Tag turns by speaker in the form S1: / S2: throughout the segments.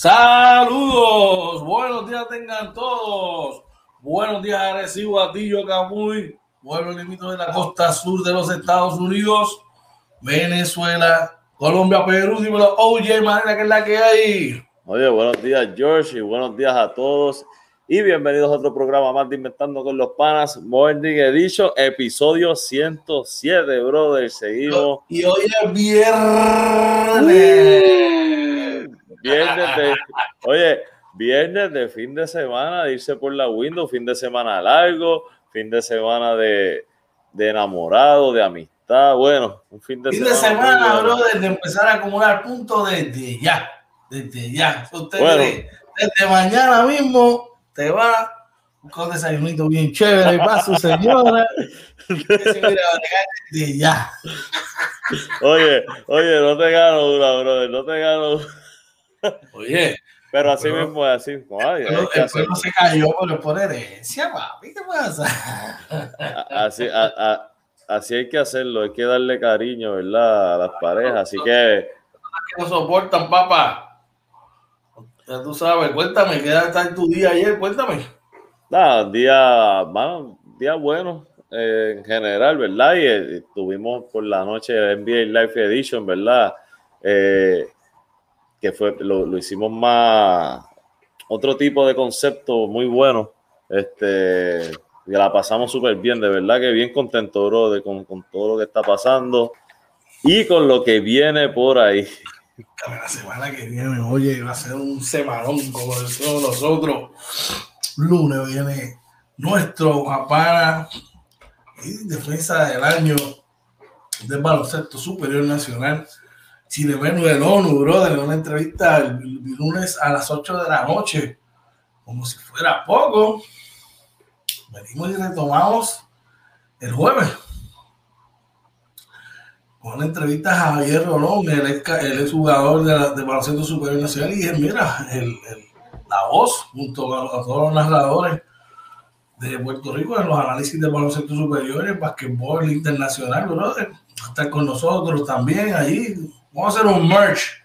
S1: Saludos, buenos días tengan todos. Buenos días, Arecibo, Atillo, Camuy, pueblo limito de la costa sur de los Estados Unidos, Venezuela, Colombia, Perú, dímelo, oye, madre, que es la que hay.
S2: Oye, buenos días, George, y buenos días a todos. Y bienvenidos a otro programa más de Inventando con los Panas, Morning Edition, episodio 107, brother. Seguimos.
S1: Y hoy es viernes.
S2: Viernes de, oye, viernes de fin de semana, de irse por la window, fin de semana largo, fin de semana de, de enamorado, de amistad. Bueno, un fin de
S1: Fin
S2: semana.
S1: de semana,
S2: muy bueno.
S1: brother, de empezar a acumular puntos desde ya. Desde ya. Usted
S2: Bueno.
S1: desde, desde mañana mismo te va con un desayunito bien chévere para su señora. Desde ya.
S2: Oye, oye, no te gano una, brother, no te gano.
S1: Oye,
S2: Pero así
S1: Pero-
S2: mismo es así. Ay,
S1: el pueblo se cayó por, por herencia, papi. ¿Qué pasa?
S2: así, a- a- así hay que hacerlo, hay que darle cariño, ¿verdad? A las parejas. Así que,
S1: que no soportan, papá. Ya tú sabes, cuéntame, ¿qué tal en tu día ayer? Cuéntame.
S2: nada, día, mano, día bueno eh, en general, ¿verdad? Y eh, tuvimos por la noche NBA Live Edition, ¿verdad? Eh, que fue, lo, lo hicimos más, otro tipo de concepto muy bueno. Este, y la pasamos súper bien, de verdad que bien contento, bro, de, con, con todo lo que está pasando y con lo que viene por ahí.
S1: La semana que viene, oye, va a ser un semanón como decimos nosotros. Lunes viene nuestro papá y defensa del año del baloncesto superior nacional. Chileveno del ONU, brother, una entrevista el, lunes a las 8 de la noche, como si fuera poco. Venimos y retomamos el jueves con una entrevista a Javier Rolón, el ex, jugador de, la, de baloncesto superior nacional, y dije, mira, el, la voz, junto a, todos los narradores de Puerto Rico en los análisis de baloncesto superior, el basquetbol internacional, brother, estar con nosotros también allí. Vamos a hacer un merch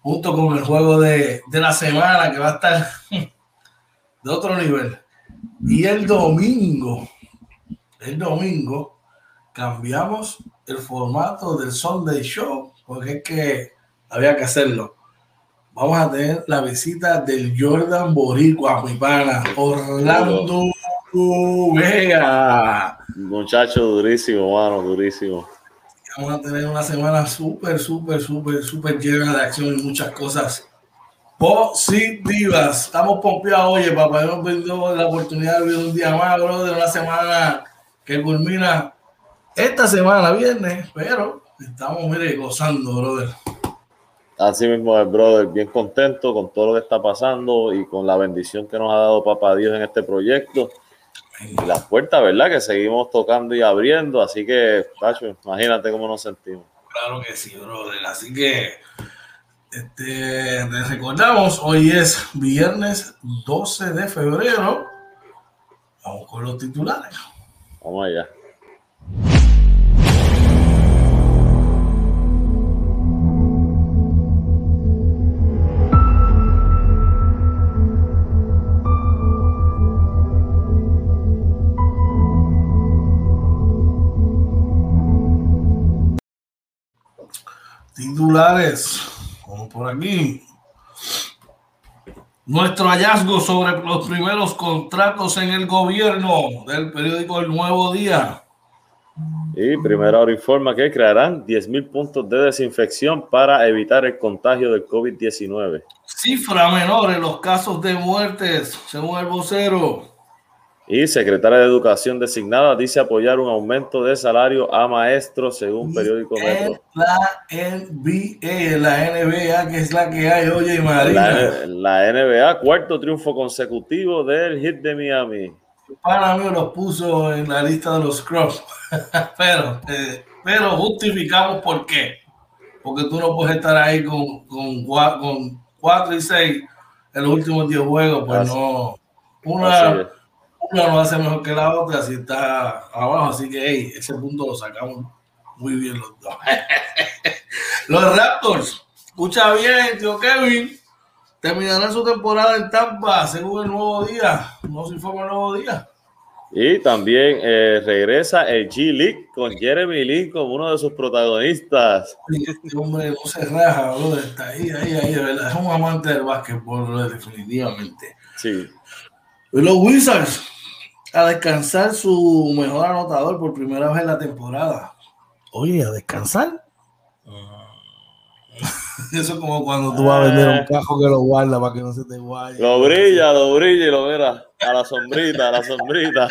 S1: junto con el juego de, de la semana que va a estar de otro nivel. Y el domingo, el domingo, cambiamos el formato del Sunday Show, porque es que había que hacerlo. Vamos a tener la visita del Jordan Boricua, mi pana, Orlando Vega.
S2: Muchacho durísimo, mano, durísimo.
S1: Vamos a tener una semana súper, súper, súper, súper llena de acción y muchas cosas positivas. Estamos pompeados, oye, papá, hemos tenido la oportunidad de vivir un día más, bro, de una semana que culmina esta semana, viernes, pero estamos, mire, gozando, brother.
S2: Así mismo es, brother, bien contento con todo lo que está pasando y con la bendición que nos ha dado Papá Dios en este proyecto. Y las puertas, ¿verdad? Que seguimos tocando y abriendo. Así que, Tacho, imagínate cómo nos sentimos.
S1: Claro que sí, brother. Así que este, les recordamos, hoy es viernes 12 de febrero. Vamos con los titulares.
S2: Vamos allá.
S1: Titulares, como por aquí. Nuestro hallazgo sobre los primeros contratos en el gobierno del periódico El Nuevo Día.
S2: Y primera hora informa que crearán 10.000 puntos de desinfección para evitar el contagio del COVID-19.
S1: Cifra menor en los casos de muertes, según el vocero.
S2: Y secretaria de Educación designada dice apoyar un aumento de salario a maestros según periódico
S1: En
S2: Metro.
S1: la NBA, la NBA, que es la que hay, oye, Marina.
S2: La, la NBA, cuarto triunfo consecutivo del hit de Miami.
S1: Para mí los puso en la lista de los Scrubs. pero, eh, pero justificamos por qué. Porque tú no puedes estar ahí con, con, con 4 y 6 en los últimos 10 juegos. Pues
S2: Así-
S1: no. Una. Una lo hace mejor que la otra si está abajo. Así que hey, ese punto lo sacamos muy bien los dos. los Raptors, escucha bien, tío Kevin. terminará su temporada en Tampa según el nuevo día. No se informa el nuevo día.
S2: Y también eh, regresa el G-League con Jeremy Lin como uno de sus protagonistas.
S1: Este hombre no se raja, bro, está ahí, ahí, ahí, verdad. Es un amante del básquetbol, bro, definitivamente.
S2: Sí.
S1: Los Wizards a descansar su mejor anotador por primera vez en la temporada. Oye, a descansar. Eso es como cuando tú vas a vender un cajo que lo guarda para que no se te guaye.
S2: Lo brilla, lo brilla y lo mira a la sombrita, a la sombrita.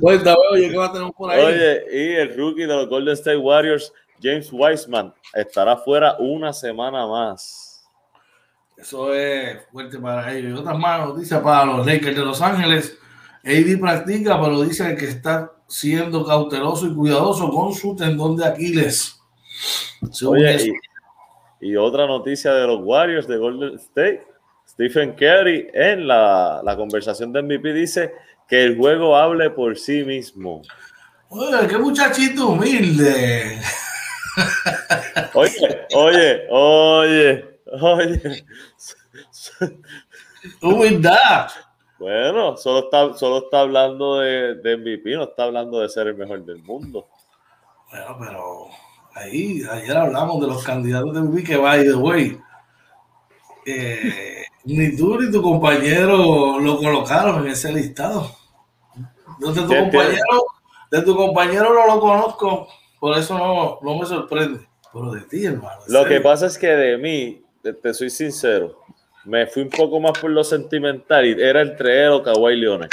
S1: Cuéntame, oye, ¿qué va a tener por ahí?
S2: Oye, y el rookie de los Golden State Warriors, James Wiseman, estará fuera una semana más.
S1: Eso es fuerte para ellos. Y otras más noticias para los Lakers de Los Ángeles. AD practica, pero dice que está siendo cauteloso y cuidadoso con su tendón de Aquiles.
S2: Oye, y, y, otra noticia de los Warriors de Golden State, Stephen Curry en la, la, conversación de MVP dice que el juego hable por sí mismo.
S1: Oye, qué muchachito humilde.
S2: Oye, oye, oye, oye.
S1: Humildad.
S2: Bueno, solo está, solo está hablando de, de MVP, no está hablando de ser el mejor del mundo.
S1: Bueno, pero ahí, ayer hablamos de los candidatos de MVP que, by the way, eh, ni tú ni tu compañero lo colocaron en ese listado. De tu, compañero, de tu compañero no lo conozco, por eso no, no me sorprende. Pero de ti, hermano.
S2: Lo que pasa es que de mí, te, te, soy sincero, me fui un poco más por lo sentimental y era entre él o Kawhi Leones.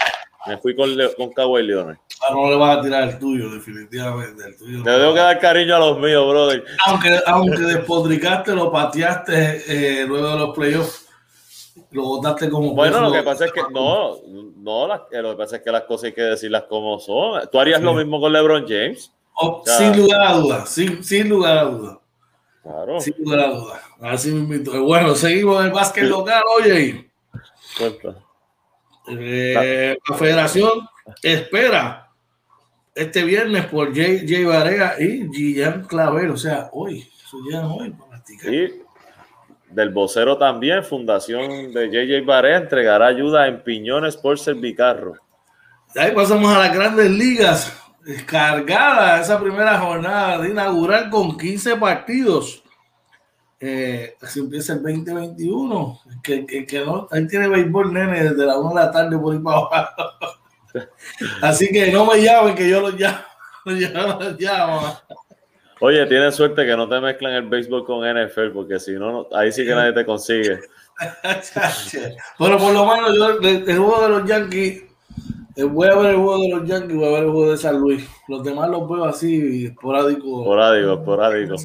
S2: Me fui con, con Kawhi Leones.
S1: Ah, no le vas a tirar el tuyo, definitivamente. El tuyo
S2: le tengo que dar cariño a los míos, brother.
S1: Aunque, aunque despotricaste, lo pateaste eh, luego de los playoffs. Lo votaste como.
S2: Bueno, lo que pasa es que no, no, la, lo que pasa es que las cosas hay que decirlas como son. ¿Tú harías sí. lo mismo con LeBron James?
S1: Oh, o sea, sin lugar a dudas, sin, sin lugar a dudas.
S2: Claro.
S1: Sin lugar a dudas. Así me invito. Bueno, seguimos en el básquet local, oye. Eh, la federación espera este viernes por Jay, Jay Barea y Gian Clavel, o sea, hoy, eso ya hoy para practicar.
S2: Y del vocero también, Fundación de JJ Barea entregará ayuda en piñones por Servicarro.
S1: Ahí pasamos a las grandes ligas, cargada esa primera jornada de inaugural con 15 partidos. Eh, así empieza el 2021. Que, que, que no, ahí tiene béisbol, nene, desde la 1 de la tarde por ahí para abajo. Así que no me llamen, que yo los llamo. Yo los llamo.
S2: Oye, tienes suerte que no te mezclan el béisbol con NFL, porque si no, ahí sí que nadie te consigue.
S1: Pero por lo menos yo, el, el juego de los Yankees, eh, voy a ver el juego de los Yankees, voy a ver el juego de San Luis. Los demás los veo así, esporádico.
S2: Esporádico, esporádico.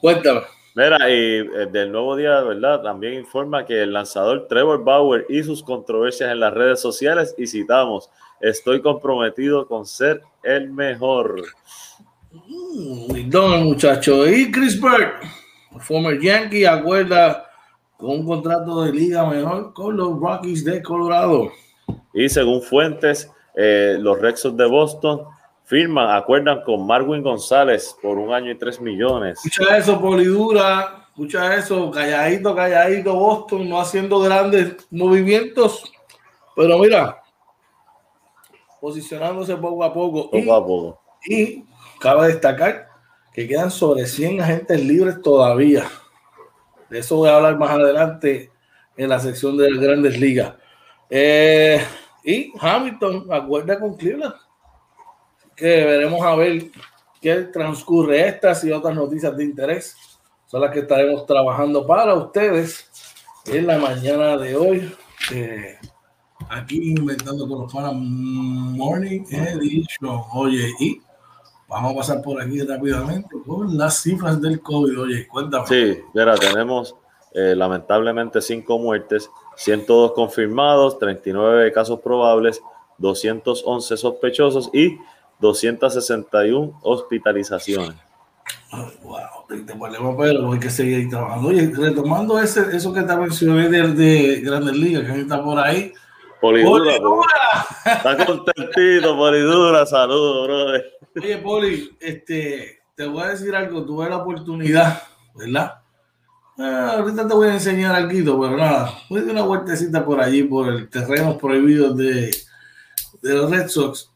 S1: Cuéntame.
S2: Mira, y eh, del nuevo día, ¿verdad? También informa que el lanzador Trevor Bauer y sus controversias en las redes sociales, y citamos, estoy comprometido con ser el mejor.
S1: Mm, don muchacho. Y Chris Bird, former Yankee, acuerda con un contrato de liga menor con los Rockies de Colorado.
S2: Y según fuentes, eh, los Rexos de Boston firman, acuerdan con Marwin González por un año y tres millones.
S1: Escucha eso, Polidura, escucha eso, calladito, calladito, Boston, no haciendo grandes movimientos, pero mira, posicionándose poco a poco.
S2: Poco
S1: y,
S2: a poco.
S1: Y cabe destacar que quedan sobre 100 agentes libres todavía. De eso voy a hablar más adelante en la sección de las grandes ligas. Eh, y Hamilton acuerda con Cleveland que veremos a ver qué transcurre estas y otras noticias de interés. Son las que estaremos trabajando para ustedes en la mañana de hoy. Eh, aquí inventando con los panas Morning Edition. Oye, y vamos a pasar por aquí rápidamente con las cifras del COVID. Oye, cuéntame.
S2: Sí, mira, tenemos eh, lamentablemente cinco muertes, 102 confirmados, 39 casos probables, 211 sospechosos y 261 hospitalizaciones.
S1: Oh, wow, pero hay que seguir trabajando. Oye, retomando ese, eso que te mencioné de, de Grandes Ligas, que está por ahí.
S2: Polidura, Polidura. Está contentito, Polidura, saludos, brother.
S1: Oye, Poli, este, te voy a decir algo, tuve la oportunidad, ¿verdad? Ah, ahorita te voy a enseñar algo, pero nada, voy a dar una vueltecita por allí, por el terreno prohibido de, de los Red Sox.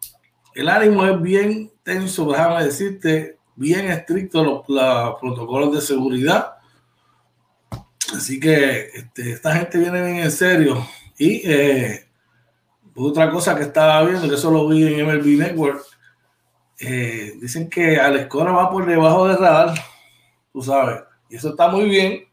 S1: El ánimo es bien tenso, déjame decirte, bien estricto los, los protocolos de seguridad. Así que este, esta gente viene bien en serio. Y eh, otra cosa que estaba viendo, que eso lo vi en MLB Network, eh, dicen que Alex Cora va por debajo del radar, tú sabes, y eso está muy bien.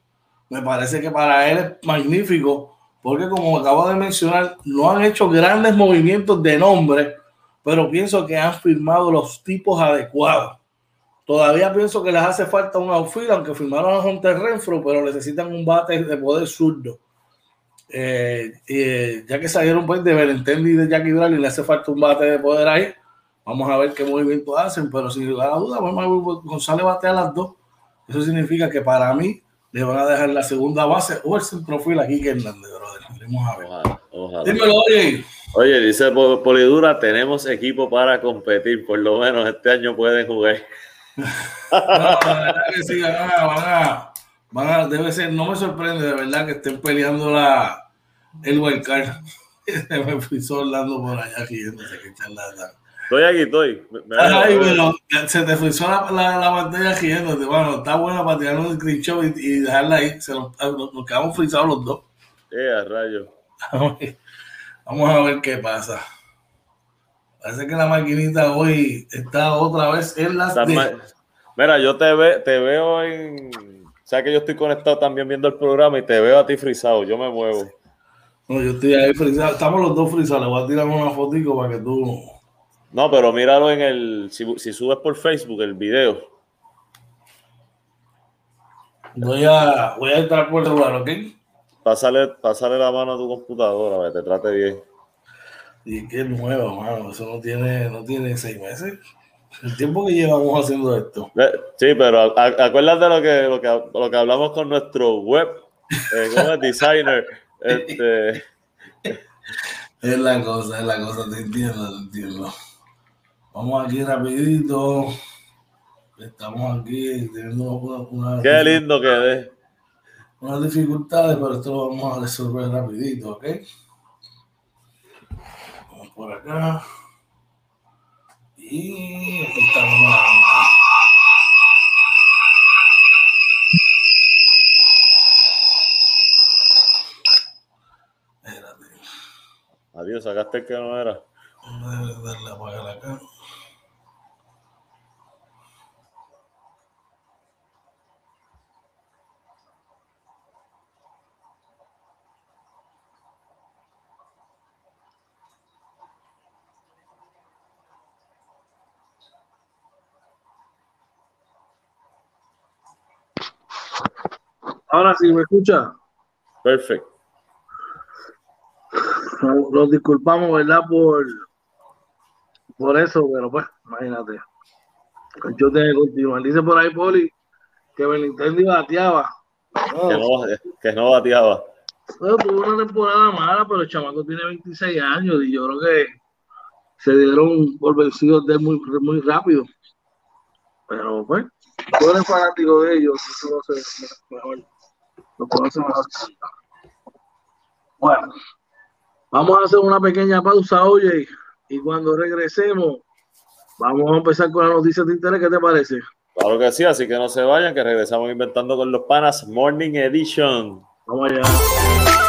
S1: Me parece que para él es magnífico, porque como acabo de mencionar, no han hecho grandes movimientos de nombre, pero pienso que han firmado los tipos adecuados. Todavía pienso que les hace falta un outfield, aunque firmaron a Hunter Renfro, pero necesitan un bate de poder zurdo. Eh, eh, ya que salieron pues de Belentendi y de Jackie Bradley, le hace falta un bate de poder ahí. Vamos a ver qué movimiento hacen, pero sin lugar a duda, vamos a ver, González bate a las dos. Eso significa que para mí le van a dejar la segunda base o el centrofil aquí que Hernández, brother. Veremos a ver. Ojalá, ojalá. Dímelo, oye.
S2: Oye, dice Polidura, tenemos equipo para competir, por lo menos este año pueden jugar. no,
S1: la verdad que sí, van a, van a, van a, debe ser, no me sorprende de verdad que estén peleando la, el wildcard. me fui solando por allá riéndose que.
S2: Estoy aquí, estoy.
S1: Ay, pero se te frizó la, la, la pantalla riéndote. Bueno, está buena para tirar un screenshot y, y dejarla ahí. Se nos, nos quedamos frizados los dos.
S2: Eh, a rayo.
S1: Vamos a ver qué pasa. Parece que la maquinita hoy está otra vez en las. De...
S2: Mira, yo te, ve, te veo en. O sea que yo estoy conectado también viendo el programa y te veo a ti frisado. Yo me muevo.
S1: No, yo estoy ahí frisado. Estamos los dos frisados. Le voy a tirar una fotico para que tú.
S2: No, pero míralo en el. Si, si subes por Facebook el video.
S1: Voy a, voy a entrar por el lugar, ¿ok?
S2: Pásale, pásale la mano a tu computadora, que te trate bien.
S1: Y qué nuevo, mano. Eso no tiene, no tiene seis meses. El tiempo que llevamos haciendo esto.
S2: Eh, sí, pero acuérdate lo que, lo que, lo que hablamos con nuestro web, eh, como designer. este...
S1: Es la cosa, es la cosa, te entiendo, te entiendo. Vamos aquí rapidito. Estamos aquí teniendo una...
S2: Qué lindo que de.
S1: Unas dificultades, pero esto lo vamos a resolver rapidito, ¿ok? Vamos por acá. Y aquí estamos. Espérate.
S2: Adiós, sacaste el que no era.
S1: Vamos a darle a apagar acá. Ahora sí, ¿me escucha?
S2: Perfecto.
S1: Nos disculpamos, ¿verdad? Por, por eso, pero pues, imagínate. Yo tengo que continuar. Dice por ahí, Poli, que Benintendi bateaba.
S2: No, que, no, que no bateaba.
S1: Bueno, tuvo una temporada mala, pero el chamaco tiene 26 años y yo creo que se dieron por vencidos de muy, muy rápido. Pero pues, tú eres fanático de ellos, eso no sé, mejor. Bueno, vamos a hacer una pequeña pausa, oye, y cuando regresemos, vamos a empezar con la noticia de interés. ¿Qué te parece?
S2: Claro que sí, así que no se vayan, que regresamos inventando con los panas Morning Edition.
S1: Vamos allá.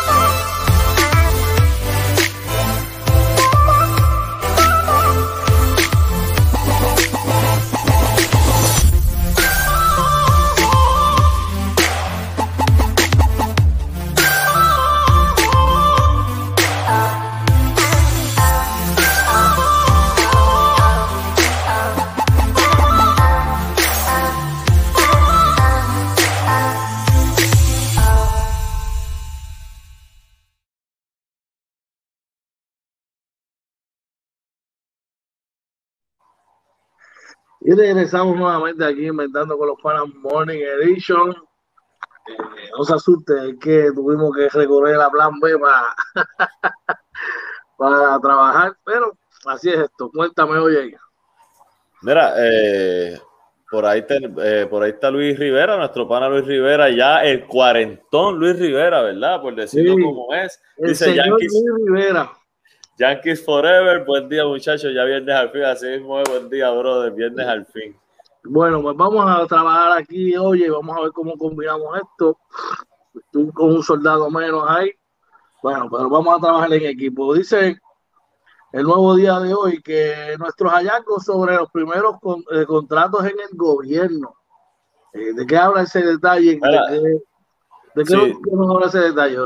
S1: Y regresamos nuevamente aquí inventando con los panas Morning Edition. Eh, no se asuste, es que tuvimos que recorrer la plan B para, para trabajar, pero así es esto. Cuéntame, oye.
S2: Mira, eh, por ahí, eh, por ahí está Luis Rivera, nuestro pana Luis Rivera, ya el cuarentón Luis Rivera, ¿verdad? Por decirlo como es.
S1: Dice Yankees, Luis Rivera.
S2: Yankees Forever, buen día muchachos, ya viernes al fin, así mismo es, buen día, brother, viernes al fin.
S1: Bueno, pues vamos a trabajar aquí, oye, vamos a ver cómo combinamos esto. Tú con un soldado menos ahí. Bueno, pero vamos a trabajar en equipo. Dice el nuevo día de hoy que nuestros hallazgos sobre los primeros eh, contratos en el gobierno. Eh, ¿De qué habla ese detalle? ¿De qué, nos habla ese detalle,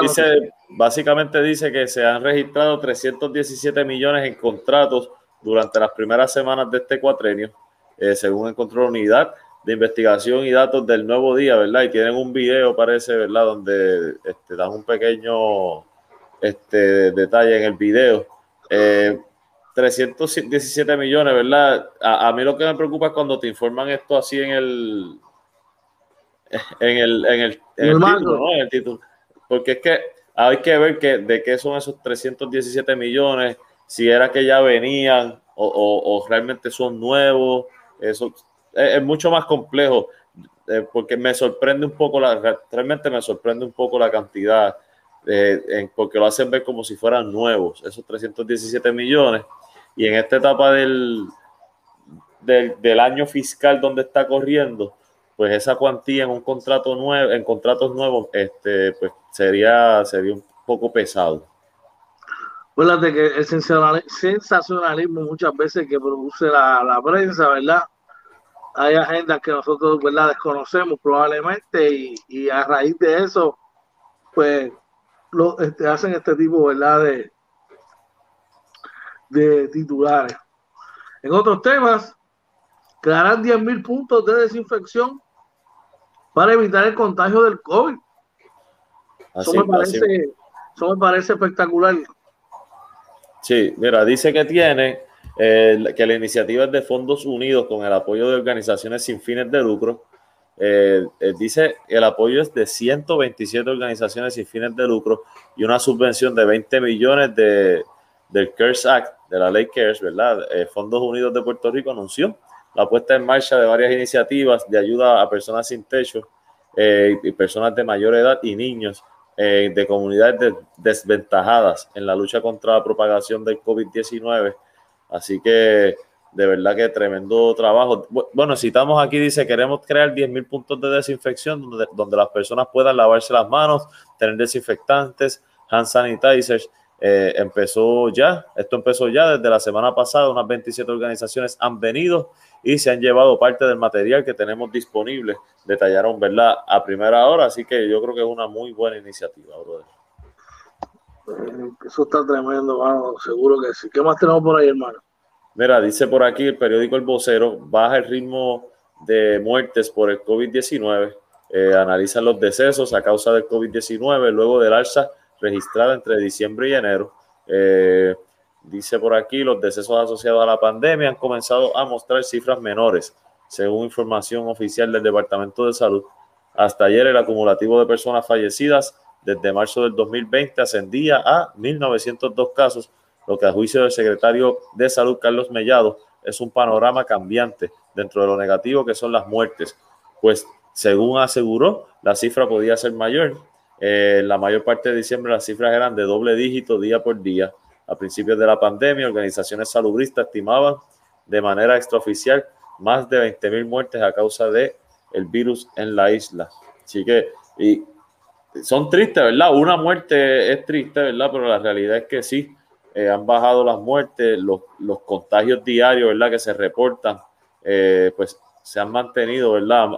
S2: Dice, básicamente dice que se han registrado 317 millones en contratos durante las primeras semanas de este cuatrenio, eh, según encontró la unidad de investigación y datos del nuevo día, ¿verdad? Y tienen un video, parece, ¿verdad? Donde este, dan un pequeño este, detalle en el video 317 eh, millones, ¿verdad? A, mí lo que me preocupa es cuando te informan esto así en el en el, en el, título, ¿no? En el título. Porque es que hay que ver que, de qué son esos 317 millones, si era que ya venían o, realmente son nuevos. Eso es, mucho más complejo eh, porque me sorprende un poco, la, realmente me sorprende un poco la cantidad eh, porque lo hacen ver como si fueran nuevos, esos 317 millones. Y en esta etapa del, del, año fiscal donde está corriendo, pues esa cuantía en un contrato nuevo, en contratos nuevos, este, pues sería, sería un poco pesado.
S1: Acuérdate que el sensacionalismo muchas veces que produce la, la prensa, ¿verdad? Hay agendas que nosotros, ¿verdad? Desconocemos probablemente y, y a raíz de eso, pues este, hacen este tipo ¿verdad? De, de titulares. En otros temas, crearán 10.000 puntos de desinfección para evitar el contagio del COVID. eso, me parece, eso me parece espectacular.
S2: Sí, mira, dice que tiene eh, que la iniciativa es de Fondos Unidos con el apoyo de organizaciones sin fines de lucro eh, eh, dice el apoyo es de 127 organizaciones sin fines de lucro y una subvención de 20 millones de, del CARES Act, de la ley CARES, ¿verdad? Eh, Fondos Unidos de Puerto Rico anunció la puesta en marcha de varias iniciativas de ayuda a personas sin techo y personas de mayor edad y niños de comunidades desventajadas en la lucha contra la propagación del COVID-19. Así que de verdad que tremendo trabajo. Bueno, citamos aquí, dice, queremos crear 10.000 puntos de desinfección donde, donde, las personas puedan lavarse las manos, tener desinfectantes, hand sanitizers. Eh, empezó ya, esto empezó ya desde la semana pasada, unas 27 organizaciones han venido y se han llevado parte del material que tenemos disponible, detallaron, ¿verdad?, a primera hora, así que yo creo que es una muy buena iniciativa, brother.
S1: Eh, eso está tremendo, hermano, seguro que sí. ¿Qué más tenemos por ahí, hermano?
S2: Mira, dice por aquí el periódico El Vocero, baja el ritmo de muertes por el COVID-19, eh, analizan los decesos a causa del COVID-19 luego del alza registrada entre diciembre y enero. Eh, dice por aquí, los decesos asociados a la pandemia han comenzado a mostrar cifras menores, según información oficial del Departamento de Salud. Hasta ayer el acumulativo de personas fallecidas desde marzo del 2020 ascendía a 1.902 casos, lo que a juicio del secretario de Salud, Carlos Mellado, es un panorama cambiante dentro de lo negativo que son las muertes, pues según aseguró, la cifra podía ser mayor. Eh, la mayor parte de diciembre las cifras eran de doble dígito día por día. A principios de la pandemia, organizaciones salubristas estimaban de manera extraoficial más de 20 mil muertes a causa de el virus en la isla. Así que y son tristes, ¿verdad? Una muerte es triste, ¿verdad? Pero la realidad es que sí, eh, han bajado las muertes, los, los, contagios diarios, ¿verdad? Que se reportan, eh, pues se han mantenido, ¿verdad?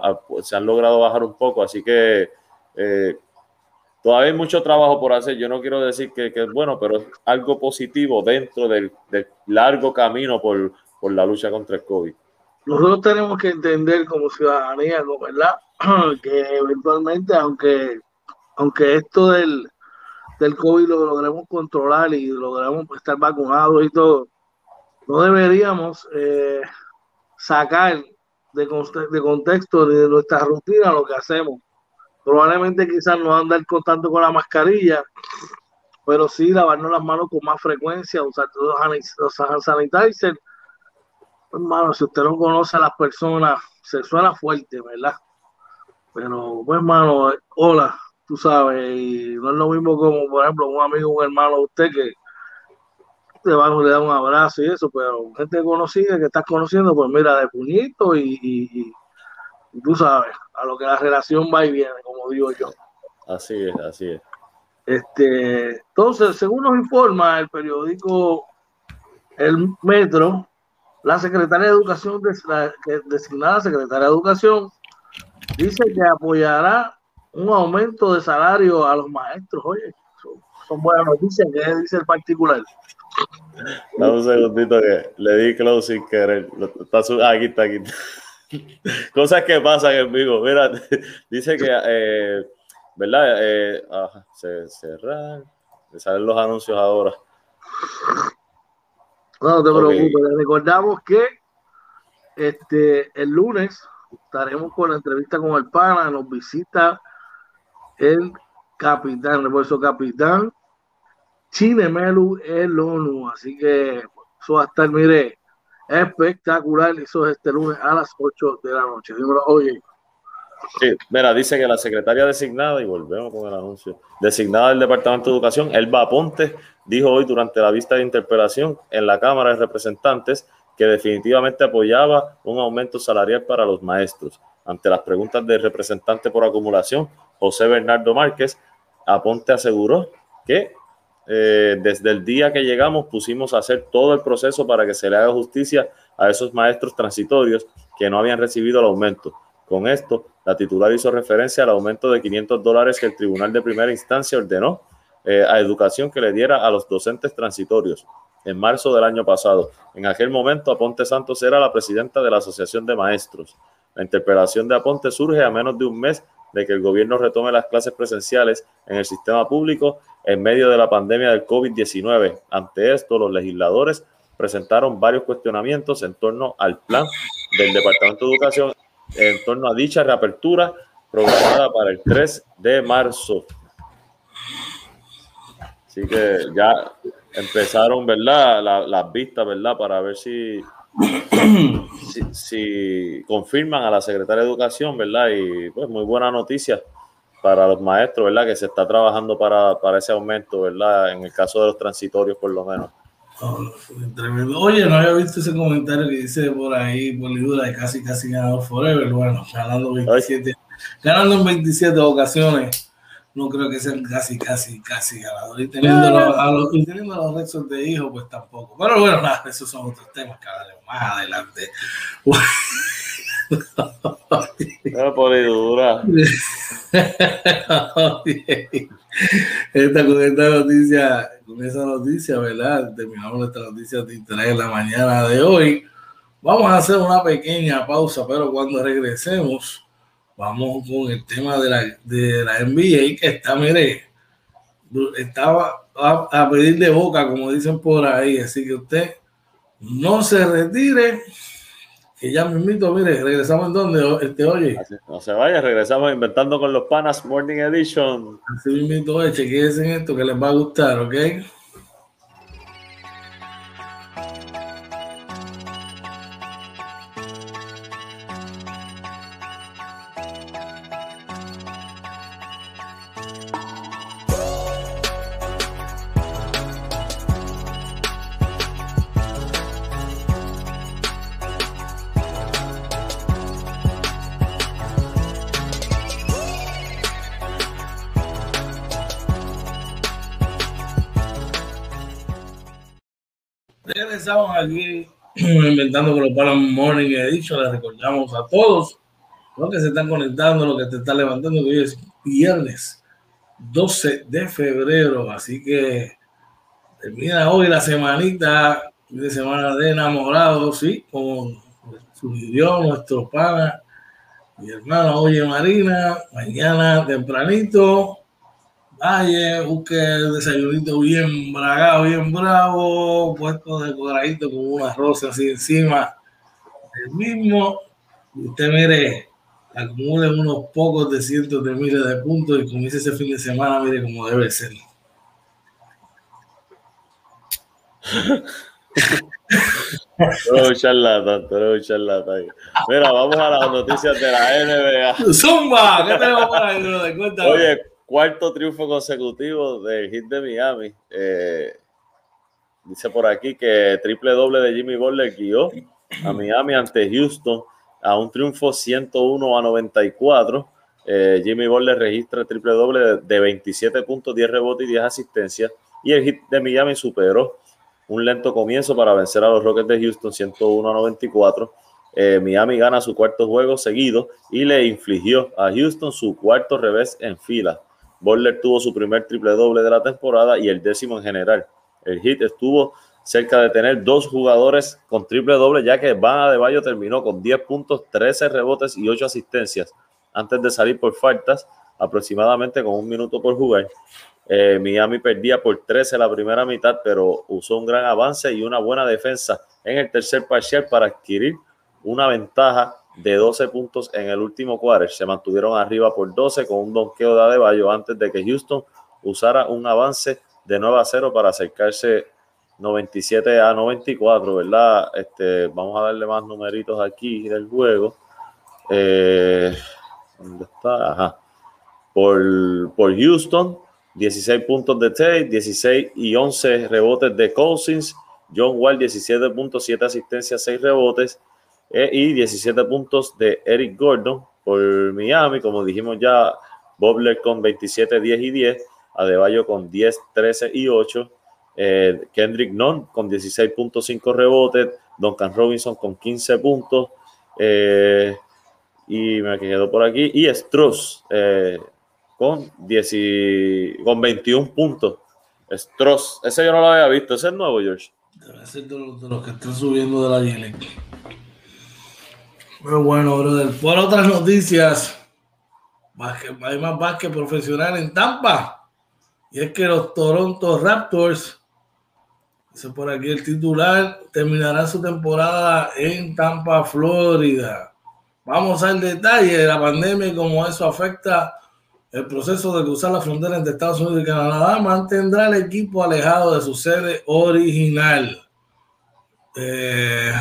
S2: Se han logrado bajar un poco, así que eh, todavía hay mucho trabajo por hacer. Yo no quiero decir que, que es bueno, pero es algo positivo dentro del, del largo camino por, por, la lucha contra el COVID.
S1: Nosotros tenemos que entender como ciudadanía, ¿verdad? Que eventualmente, aunque, aunque esto del, del COVID lo logremos controlar y logremos estar vacunados y todo, no deberíamos eh, sacar de, de contexto de nuestra rutina lo que hacemos. Probablemente quizás no andar contando con la mascarilla, pero sí lavarnos las manos con más frecuencia, usar los sanitizers
S3: hermano, si usted no conoce a las personas, se suena fuerte, ¿verdad? Pero, pues, hermano, hola, tú sabes, y no es lo mismo como, por ejemplo, un amigo, un hermano de usted que te va a dar un abrazo y eso, pero gente conocida que estás conociendo, pues mira, de puñito y, tú sabes, a lo que la relación va y viene, como digo yo.
S2: Así es, así es.
S3: Este, entonces, según nos informa el periódico El Metro, la secretaria de Educación, designada secretaria de Educación, dice que apoyará un aumento de salario a los maestros. Oye, son, buenas noticias. ¿Qué dice el particular?
S2: Dame un segundito que le di close sin querer. Está ah, aquí está, aquí Cosas que pasan en vivo. Mira, dice que, eh, ¿verdad? Eh, se cerran. Me salen los anuncios ahora.
S3: No, te preocupes. Recordamos que este, el lunes estaremos con la entrevista con el pana. Nos visita el capitán, el refuerzo capitán Chinemelu el ONU. Así que eso va a estar, mire, espectacular. Es este lunes a las 8 de la noche. Dímelo, oye.
S2: Mira, dice que la secretaria designada, y volvemos con el anuncio, designada del Departamento de Educación, Elba Ponte, dijo hoy durante la vista de interpelación en la Cámara de Representantes que definitivamente apoyaba un aumento salarial para los maestros. Ante las preguntas del representante por acumulación, José Bernardo Márquez, Aponte aseguró que eh, desde el día que llegamos pusimos a hacer todo el proceso para que se le haga justicia a esos maestros transitorios que no habían recibido el aumento. Con esto, la titular hizo referencia al aumento de 500 dólares que el Tribunal de Primera Instancia ordenó eh, a educación que le diera a los docentes transitorios en marzo del año pasado. En aquel momento, Aponte Santos era la presidenta de la Asociación de Maestros. La interpelación de Aponte surge a menos de un mes de que el gobierno retome las clases presenciales en el sistema público en medio de la pandemia del COVID-19. Ante esto, los legisladores presentaron varios cuestionamientos en torno al plan del Departamento de Educación en torno a dicha reapertura programada para el 3 de marzo. Así que ya empezaron, ¿verdad? las vistas, ¿verdad? Para ver si si, confirman a la secretaria de Educación, ¿verdad? Y pues muy buena noticia para los maestros, ¿verdad? Que se está trabajando para, ese aumento, ¿verdad? En el caso de los transitorios, por lo menos.
S1: Oye, no había visto ese comentario que dice por ahí, Bolívar de casi, casi ganador forever. Bueno, ganando 27, ganando en 27 ocasiones no creo que sean casi, casi, casi ganadores. Y teniendo, a los, y teniendo los restos de hijos, pues tampoco. Pero bueno, nada, esos son otros temas que hablaremos más adelante.
S2: No, dura.
S1: esta, con esta noticia, con esa noticia, ¿verdad? Terminamos nuestra noticia de interés en la mañana de hoy. Vamos a hacer una pequeña pausa, pero cuando regresemos, vamos con el tema de la, de la NBA que está, mire, estaba a, pedir de boca, como dicen por ahí. Así que usted no se retire, que ya me invito, mire, regresamos en donde, este, oye.
S2: No se vaya, regresamos inventando con los panas Morning Edition.
S1: Así me invito, oye, chequense en esto que les va a gustar, ¿ok? Aquí inventando con los Palos Morning Edition. Les recordamos a todos los que se están conectando, los que te están levantando, que hoy es viernes 12 de febrero. Así que termina hoy la semanita de semana de enamorados, sí, con su idioma, nuestro pana, mi hermano Oye Marina. Mañana tempranito Vaya, busque el desayunito bien bragado, bien bravo, puesto decoradito con una rosa así encima el mismo. Usted mire, acumule unos pocos de cientos de miles de puntos y comience ese fin de semana, mire como debe ser.
S2: charlatán, charlatán. Mira, vamos a las noticias de la NBA.
S1: ¡Zumba! ¿Qué tenemos por ahí.
S2: Oye, cuarto triunfo consecutivo del hit de Miami. Eh, dice por aquí que triple doble de Jimmy Butler guió a Miami ante Houston a un triunfo 101 a 94. Eh, Jimmy Butler registra el triple doble de, de 27 puntos, 10 rebotes y 10 asistencias. Y el hit de Miami superó un lento comienzo para vencer a los Rockets de Houston 101 a 94. Eh, Miami gana su cuarto juego seguido y le infligió a Houston su cuarto revés en fila. Butler tuvo su primer triple doble de la temporada y el décimo en general. El hit estuvo cerca de tener dos jugadores con triple doble, ya que Van Bayo terminó con 10 puntos, 13 rebotes y 8 asistencias antes de salir por faltas, aproximadamente con un minuto por jugar. Eh, Miami perdía por 13 la primera mitad, pero usó un gran avance y una buena defensa en el tercer parcial para adquirir una ventaja de 12 puntos en el último quarter. Se mantuvieron arriba por 12 con un donqueo de Adebayo antes de que Houston usara un avance de 9 a 0 para acercarse 97 a 94, ¿verdad? Este, vamos a darle más numeritos aquí del juego. Eh, ¿Dónde está? Ajá. Por, por Houston, 16 puntos de Tate, 16 y 11 rebotes de Cousins, John Wall 17 puntos, 7 asistencias, 6 rebotes eh, y 17 puntos de Eric Gordon por Miami, como dijimos ya, Bobler con 27, 10 y 10, Adebayo con 10, 13 y 8, eh, Kendrick Nunn con 16.5 rebotes, Duncan Robinson con 15 puntos, eh, y me quedo por aquí, y Strauss, eh, con, 10 con 21 puntos. Stross, ese yo no lo había visto, ese es nuevo, George.
S1: Debe ser de los, de los que están subiendo de la Yele. Pero bueno, brother. Por otras noticias, básquet, hay más básquet profesional en Tampa. Y es que los Toronto Raptors, dice por aquí el titular, terminarán su temporada en Tampa, Florida. Vamos al detalle de la pandemia y cómo eso afecta el proceso de cruzar la frontera entre Estados Unidos y Canadá mantendrá el equipo alejado de su sede original. Eh,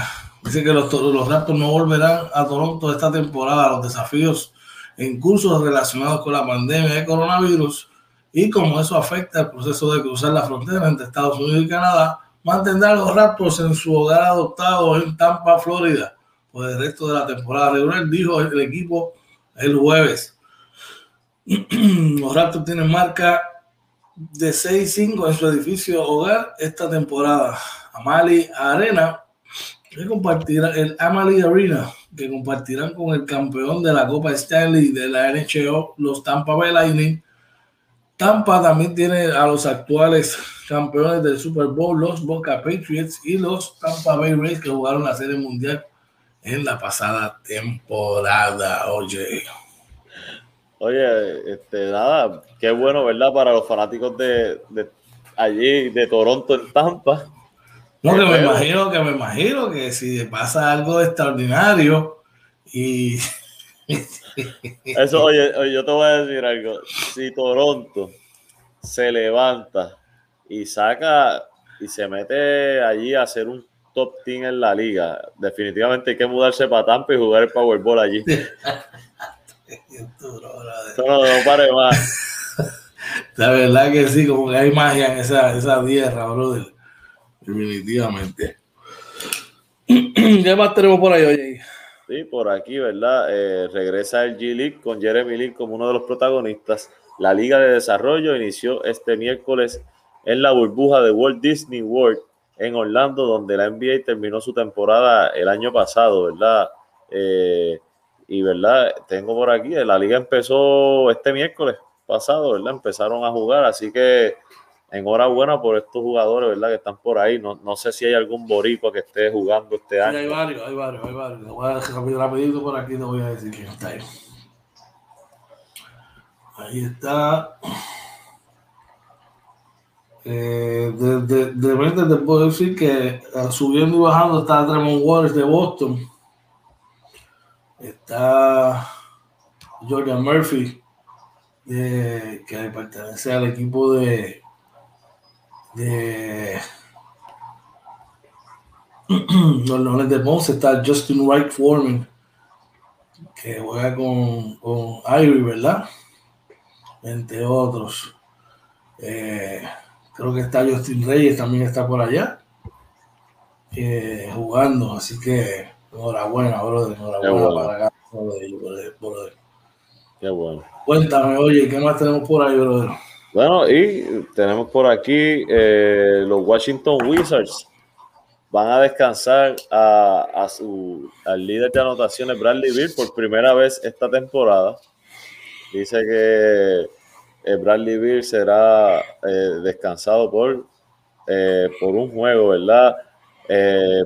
S1: dice que los, los Raptors no volverán a Toronto esta temporada. Los desafíos en curso relacionados con la pandemia de coronavirus y como eso afecta el proceso de cruzar la frontera entre Estados Unidos y Canadá, mantendrá a los Raptors en su hogar adoptado en Tampa, Florida, por el resto de la temporada regular, dijo el equipo el jueves. Los Raptors tienen marca de 6-5 en su edificio hogar esta temporada. Amali Arena, que compartirá el Amali Arena, que compartirán con el campeón de la Copa Stanley de la NHL, los Tampa Bay Lightning. Tampa también tiene a los actuales campeones del Super Bowl, los Boca Patriots y los Tampa Bay Rays que jugaron la Serie Mundial en la pasada temporada. Oye.
S2: Oye, este, nada, qué bueno, ¿verdad? Para los fanáticos de, de allí, de Toronto en Tampa.
S1: No, que me imagino, que me imagino que si pasa algo extraordinario y...
S2: Eso, oye, oye, yo te voy a decir algo. Si Toronto se levanta y saca y se mete allí a hacer un top team en la liga, definitivamente hay que mudarse para Tampa y jugar el Powerball allí. no, no pare más.
S1: La verdad que sí, como que hay magia en esa, esa tierra, brother. Definitivamente. ¿Qué más tenemos por ahí, oye?
S2: Sí, por aquí, ¿verdad? Eh, regresa el G-League con Jeremy Lin como uno de los protagonistas. La Liga de Desarrollo inició este miércoles en la burbuja de Walt Disney World en Orlando, donde la NBA terminó su temporada el año pasado, ¿verdad? Eh, y verdad, tengo por aquí, la liga empezó este miércoles pasado, ¿verdad? Empezaron a jugar, así que enhorabuena por estos jugadores, ¿verdad? Que están por ahí. No, no sé si hay algún boricua que esté jugando este
S1: Sí,
S2: año.
S1: hay varios, hay varios, hay varios. Te voy a dejar rapidito por aquí, te voy a decir quién está ahí. Ahí está. Eh, de, de, de repente te puedo decir que eh, subiendo y bajando está Tremont Waters de Boston. Está Jordan Murphy, de- que pertenece al equipo de, de los Leones de Ponce está Justin Wright Foreman, que juega con, con Ivory, ¿verdad? Entre otros. Eh, creo que está Justin Reyes, también está por allá, eh, jugando. Así que enhorabuena, brother. Enhorabuena para acá, brother,
S2: Qué bueno.
S1: Cuéntame, oye, ¿qué más tenemos por ahí, brother?
S2: Bueno, y tenemos por aquí eh, los Washington Wizards. Van a descansar a, su, al líder de anotaciones, Bradley Bill, por primera vez esta temporada. Dice que eh, Bradley Bill será eh, descansado por, por un juego, ¿verdad?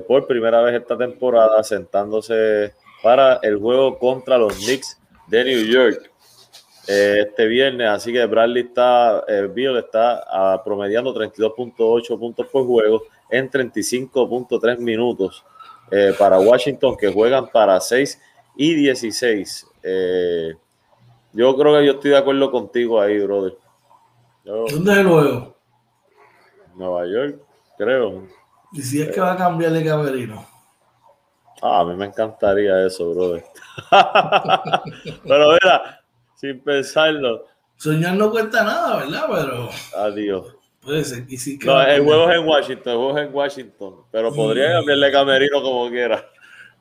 S2: por primera vez esta temporada, sentándose para el juego contra los Knicks de New York. Eh, este viernes, así que Bradley está, eh, Bill está ah, promediando 32.8 puntos por juego en 35.3 minutos eh, para Washington, que juegan para 6 y 16. yo creo que yo estoy de acuerdo contigo ahí, brother.
S1: ¿Dónde es el juego?
S2: Nueva York, creo.
S1: ¿Y si es que va a cambiar de camerino?
S2: Ah, a mí me encantaría eso, brother. Pero mira, sin pensarlo.
S1: Soñar no cuesta nada, ¿verdad? Pero.
S2: Adiós.
S1: Puede ser. Y sí
S2: no, el juego es en Washington, el juego es en Washington. Pero podría mm. cambiarle camerino como quiera.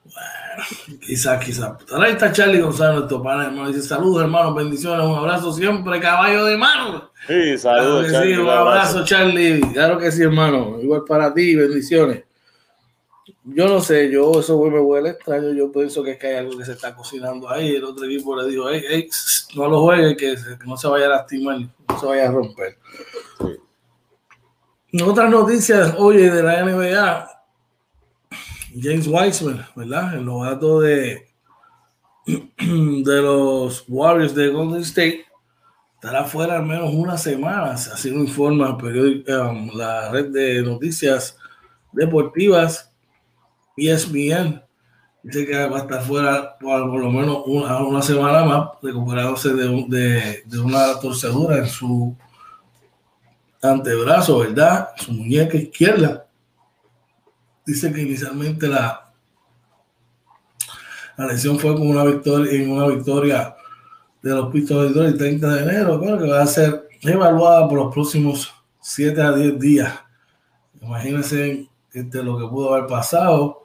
S1: Bueno, quizás, quizás. Ahora está Charlie González, nuestro pana, hermano. Dice: Saludos, hermano, bendiciones, un abrazo siempre, caballo de mano.
S2: Sí, saludos,
S1: Charlie. Sí, un abrazo, Charlie. Claro que sí, hermano. Igual para ti, bendiciones. Yo no sé, yo eso me huele extraño. Yo pienso que es que hay algo que se está cocinando ahí. El otro equipo le dijo, hey, no lo juegue, que, no se vaya a lastimar, no se vaya a romper. Otras noticias, oye, de la NBA, James Wiseman, ¿verdad? El novato de, de los Warriors de Golden State, estará fuera al menos unas semanas, así lo informa um, la red de noticias deportivas ESPN dice que va a estar fuera por, lo menos una, semana más, recuperándose de, una torcedura en su antebrazo, ¿verdad? Su muñeca izquierda. Dice que inicialmente la, la lesión fue con una victoria, en una victoria de los Pistones el 30 de enero, pero que va a ser evaluada por los próximos 7 a 10 días. Imagínense este, lo que pudo haber pasado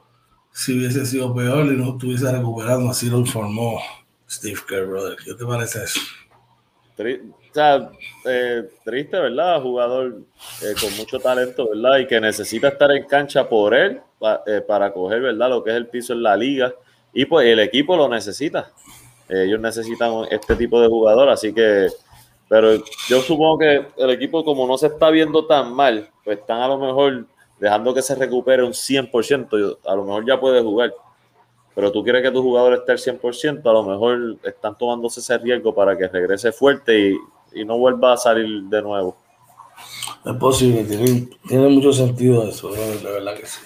S1: si hubiese sido peor y no estuviese recuperando, así lo informó Steve Kerr, brother. ¿Qué te parece eso?
S2: Eh, triste, ¿verdad? Jugador eh, con mucho talento, ¿verdad? Y que necesita estar en cancha por él eh, para coger, ¿verdad? Lo que es el piso en la liga. Y pues el equipo lo necesita. ellos necesitan este tipo de jugador, así que. Pero yo supongo que el equipo, como no se está viendo tan mal, pues están a lo mejor dejando que se recupere un 100%, a lo mejor ya puede jugar. Pero tú quieres que tu jugador esté al 100%, a lo mejor están tomándose ese riesgo para que regrese fuerte y, no vuelva a salir de nuevo.
S1: Es posible, tiene, mucho sentido eso, la verdad que sí.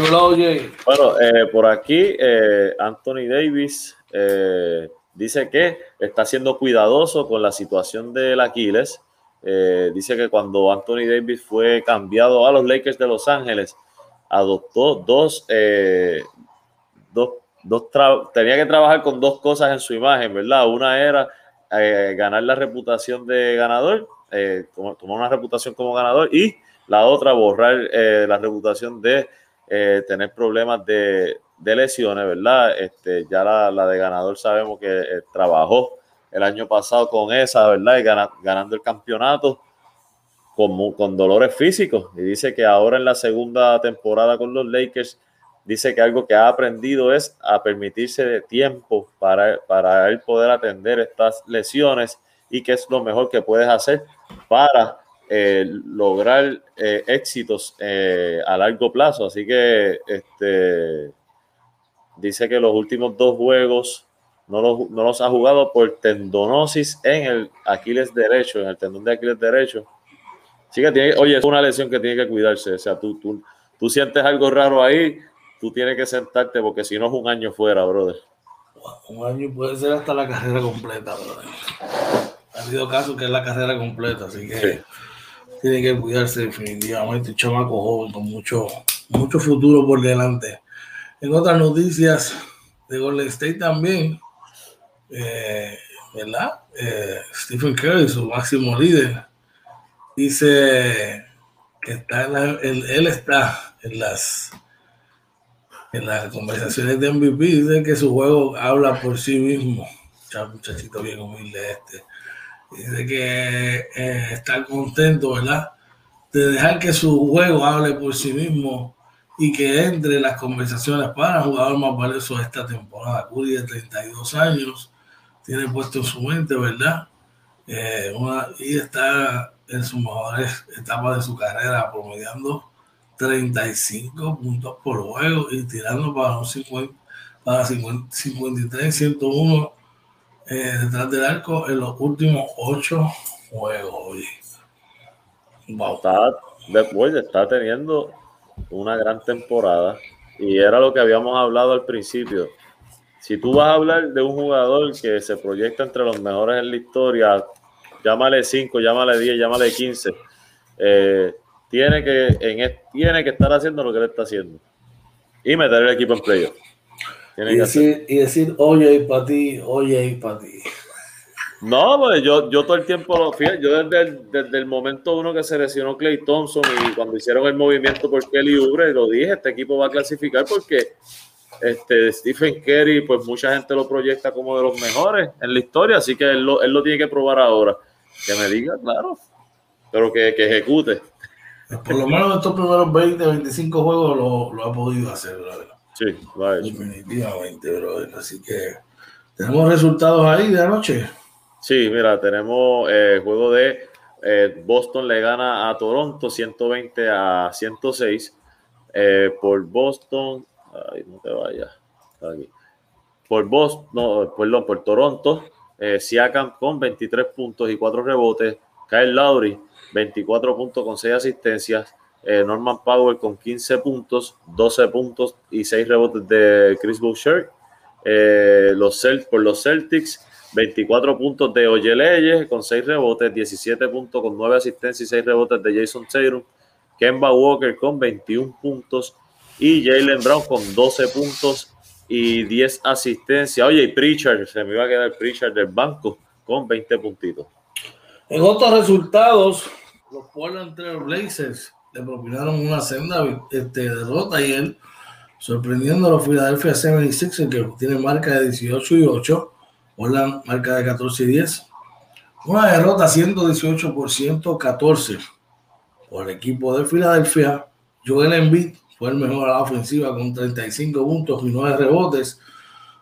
S2: Bueno, eh, por aquí eh, Anthony Davis eh, dice que está siendo cuidadoso con la situación del Aquiles eh, dice que cuando Anthony Davis fue cambiado a los Lakers de Los Ángeles, adoptó dos, eh, dos, dos tenía que trabajar con dos cosas en su imagen, ¿verdad? Una era eh, ganar la reputación de ganador, tomar una reputación como ganador, y la otra, borrar la reputación de tener problemas de, de, lesiones, ¿verdad? Este, ya la, la de ganador sabemos que trabajó el año pasado con esa, ¿verdad? Y ganando el campeonato con, con dolores físicos. Y dice que ahora en la segunda temporada con los Lakers, dice que algo que ha aprendido es a permitirse de tiempo para, para él poder atender estas lesiones y que es lo mejor que puedes hacer para eh, lograr eh, éxitos eh, a largo plazo. Así que este, dice que los últimos dos juegos no, los ha jugado por tendonosis en el Aquiles derecho, en el tendón de Aquiles derecho. Así que tiene, oye, es una lesión que tiene que cuidarse. O sea, tú, tú, tú sientes algo raro ahí, tú tienes que sentarte porque si no es un año fuera, brother.
S1: Un año puede ser hasta la carrera completa, brother. Ha habido casos que es la carrera completa, así que tiene que cuidarse definitivamente. Un chamaco joven con mucho, mucho futuro por delante. En otras noticias de Golden State también, eh, ¿verdad? Eh, Stephen Curry, su máximo líder, dice que está él, está en las en las conversaciones de MVP, dice que su juego habla por sí mismo. Ya, muchachito bien humilde este. Dice que eh, está contento, ¿verdad? De dejar que su juego hable por sí mismo y que entre las conversaciones para jugador más valioso de esta temporada. Curry de 32 años, tiene puesto en su mente, ¿verdad? Eh, y está en sus mejores etapas de su carrera, promediando 35 puntos por juego y tirando para un 50, para 53, 101 eh, detrás del arco en los últimos 8 juegos.
S2: Está, después está teniendo una gran temporada y era lo que habíamos hablado al principio. Si tú vas a hablar de un jugador que se proyecta entre los mejores en la historia, llámale 5, llámale 10, llámale 15, eh, tiene, que, en, tiene que estar haciendo lo que él está haciendo y meter el equipo en playoff.
S1: Y decir, y decir, oye, para ti, oye, para ti.
S2: No, pues yo, yo todo el tiempo lo fíjate, yo desde el, desde el momento uno que se lesionó Clay Thompson y cuando hicieron el movimiento por Kelly Oubre, lo dije, este equipo va a clasificar porque este Stephen Curry, pues mucha gente lo proyecta como de los mejores en la historia, así que él lo, él lo tiene que probar ahora. Que me diga, claro, pero que, que ejecute.
S1: Por lo menos estos primeros 20, 25 juegos lo, lo ha podido hacer, ¿verdad?
S2: Sí, va
S1: Definitivamente, brother. Así que tenemos resultados ahí de anoche.
S2: Sí, mira, tenemos el eh, juego de eh, Boston le gana a Toronto 120 a 106. Eh, por Boston, ay, no te vayas, aquí. Por Boston, no, perdón, por Toronto, Siakam con 23 puntos y 4 rebotes. Kyle Lowry, 24 puntos con 6 asistencias. Norman Powell con 15 puntos, 12 puntos y 6 rebotes de Chris Boucher. los Celt por los Celtics, 24 puntos de Oye con 6 rebotes, 17 puntos con 9 asistencias y 6 rebotes de Jason Taylor, Kemba Walker con 21 puntos y Jalen Brown con 12 puntos y 10 asistencias. Oye, y Pritchard, se me iba a quedar Pritchard del banco con 20 puntitos.
S1: En otros resultados, los Portland Trail Blazers le propinaron una senda este, derrota y él sorprendiendo a los Philadelphia 76 que tiene marca de 18 y 8 la marca de 14 y 10. Una derrota 118 por 114 por el equipo de Filadelfia. Joel Embiid fue el mejor a la ofensiva con 35 puntos y 9 rebotes.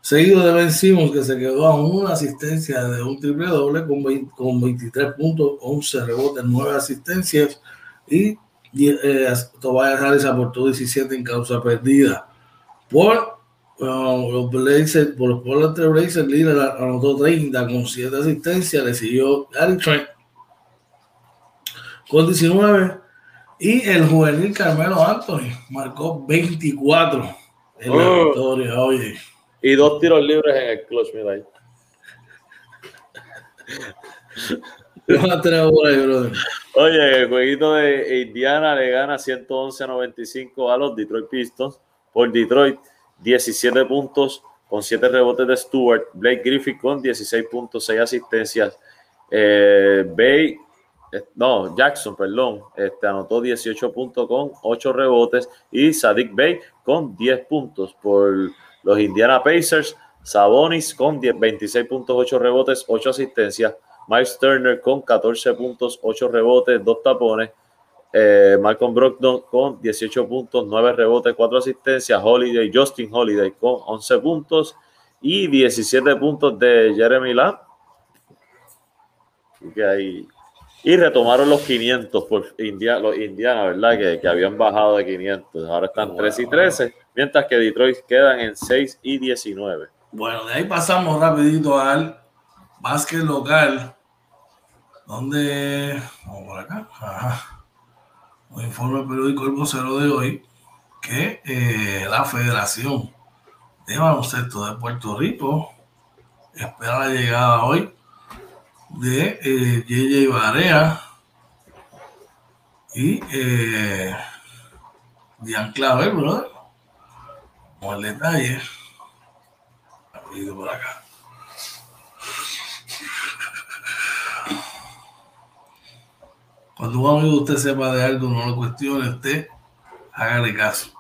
S1: Seguido de Ben Simmons que se quedó a una asistencia de un triple doble con, con 23 puntos, 11 rebotes, 9 asistencias. Y eh, Tobias Harris aportó 17 en causa perdida. Por los Blazers, por los Portland Blazers, líder anotó 30 con 7 asistencias, le siguió Gary Trent con 19 y el juvenil Carmelo Anthony marcó 24 en la oh. victoria, oye.
S2: Y dos tiros libres en el clutch, mira ahí. Oye, el jueguito de Indiana le gana 111 a 95 a los Detroit Pistons por Detroit 17 puntos con 7 rebotes de Stewart. Blake Griffith con 16 puntos, 6 asistencias. Eh, Bay, no, Jackson, perdón, este, anotó 18 puntos con 8 rebotes. Y Sadik Bay con 10 puntos por los Indiana Pacers. Sabonis con 10, 26 puntos, 8 rebotes, 8 asistencias. Miles Turner con 14 puntos, 8 rebotes, 2 tapones. Eh, Malcolm Brogdon con 18 puntos, 9 rebotes, 4 asistencias. Holiday, Justin Holiday con 11 puntos y 17 puntos de Jeremy Lamb. Y retomaron los 500 por India, los Indiana, ¿verdad? Que, habían bajado de 500. Ahora están 3 y 13, mientras que Detroit quedan en 6 y 19.
S1: Bueno, de ahí pasamos rapidito al básquet local. Donde... Vamos por acá. Ajá informa el periódico El Vocero de hoy que eh, la Federación de Baloncesto de Puerto Rico espera la llegada hoy de eh, JJ Barea y eh, Dian Clavel, brother. Como el detalle. Por acá. Cuando un amigo usted sepa de algo, no lo cuestione, usted hágale caso.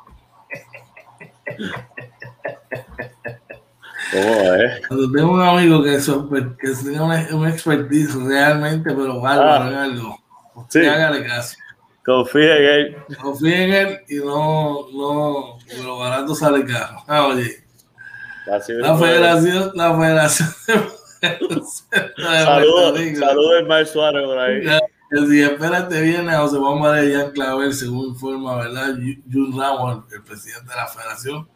S2: ¿Cómo es?
S1: Cuando tengo un amigo que, so- que tenga una, un expertise realmente, pero bárbaro
S2: Ah.
S1: algo,
S2: Sí.
S1: hágale caso.
S2: Confía en él.
S1: Confíe en él y no, no, lo barato sale caro. Ah, oye, la
S2: mismo es.
S1: federación, la federación de
S2: Saludos, Mar Suárez por ahí.
S1: Si espérate viene José Juan María Jan Clavel, según informa, ¿verdad? Jun Ramos, el presidente de la federación.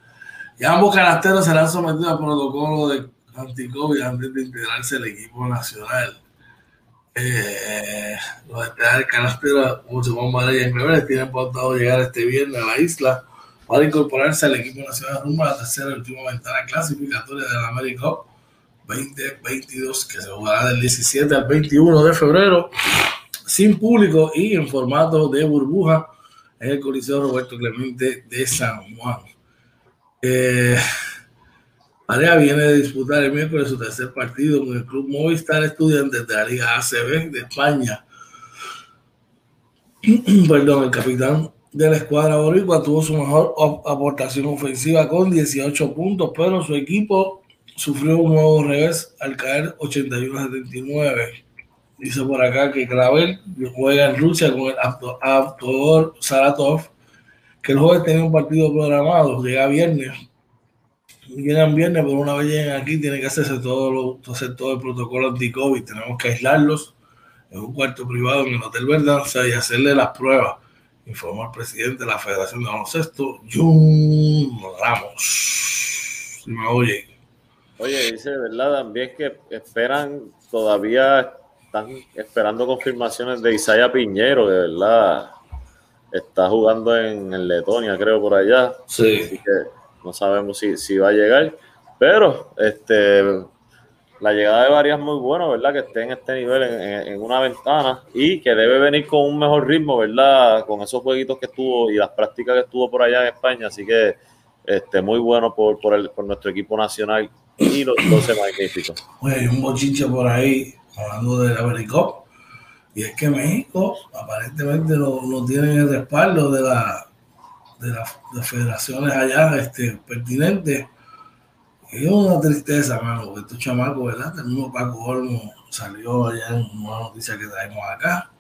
S1: Y ambos canasteros serán sometidos al protocolo de anti-COVID antes de integrarse al equipo nacional. Eh, los del canastero José Juan María Jan Clavel tienen pautado llegar este viernes a la isla para incorporarse al equipo nacional rumbo a la tercera y última ventana clasificatoria de la America Cup 2022 que se jugará del 17 al 21 de febrero sin público y en formato de burbuja en el Coliseo Roberto Clemente de San Juan. Eh, viene de disputar el miércoles su tercer partido con el Club Movistar Estudiantes de la Liga ACB de España. Perdón, el capitán de la escuadra boricua tuvo su mejor aportación ofensiva con 18 puntos, pero su equipo sufrió un nuevo revés al caer 81 a 79. Dice por acá que Clavel juega en Rusia con el Avtodor Saratov, que el jueves tenía un partido programado, llega viernes. Llegan viernes, pero una vez lleguen aquí tiene que hacerse todo, lo, hacer todo el protocolo anti-COVID. Tenemos que aislarlos en un cuarto privado en el Hotel Verdanza y hacerle las pruebas. Informó el presidente de la Federación de Baloncesto, Jun Ramos. Oye.
S2: Oye, dice, ¿verdad? También que esperan, todavía están esperando confirmaciones de Isaiah Piñero, que verdad está jugando en, en Letonia, creo, por allá.
S1: Sí.
S2: Así que no sabemos si, si va a llegar. Pero este la llegada de varias muy bueno, ¿verdad? Que esté en este nivel, en, en- una ventana y que debe venir con un mejor ritmo, ¿verdad? Con esos jueguitos que estuvo y las prácticas que estuvo por allá en España. Así que este, muy bueno por, por, el, por nuestro equipo nacional y los 12 magníficos.
S1: Oye, hay un bochinche por ahí hablando de la Vericop. Y es que México aparentemente no, no tiene el respaldo de la de las de federaciones allá este, pertinentes. Y es una tristeza, mano, porque estos chamacos, ¿verdad? El mismo Paco Olmo salió allá en una noticia que traemos acá.